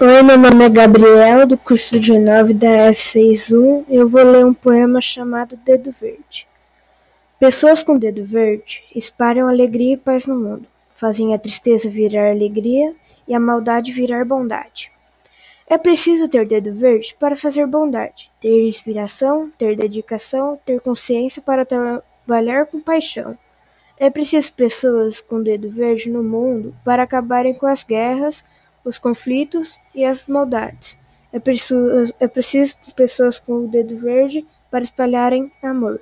Oi, meu nome é Gabriel, do curso de 9 da F61. Eu vou ler um poema chamado Dedo Verde. Pessoas com dedo verde espalham alegria e paz no mundo, fazem a tristeza virar alegria e a maldade virar bondade. É preciso ter dedo verde para fazer bondade, ter inspiração, ter dedicação, ter consciência para trabalhar com paixão. É preciso pessoas com dedo verde no mundo para acabarem com as guerras, os conflitos e as maldades. É preciso, é preciso pessoas com o dedo verde para espalharem amor.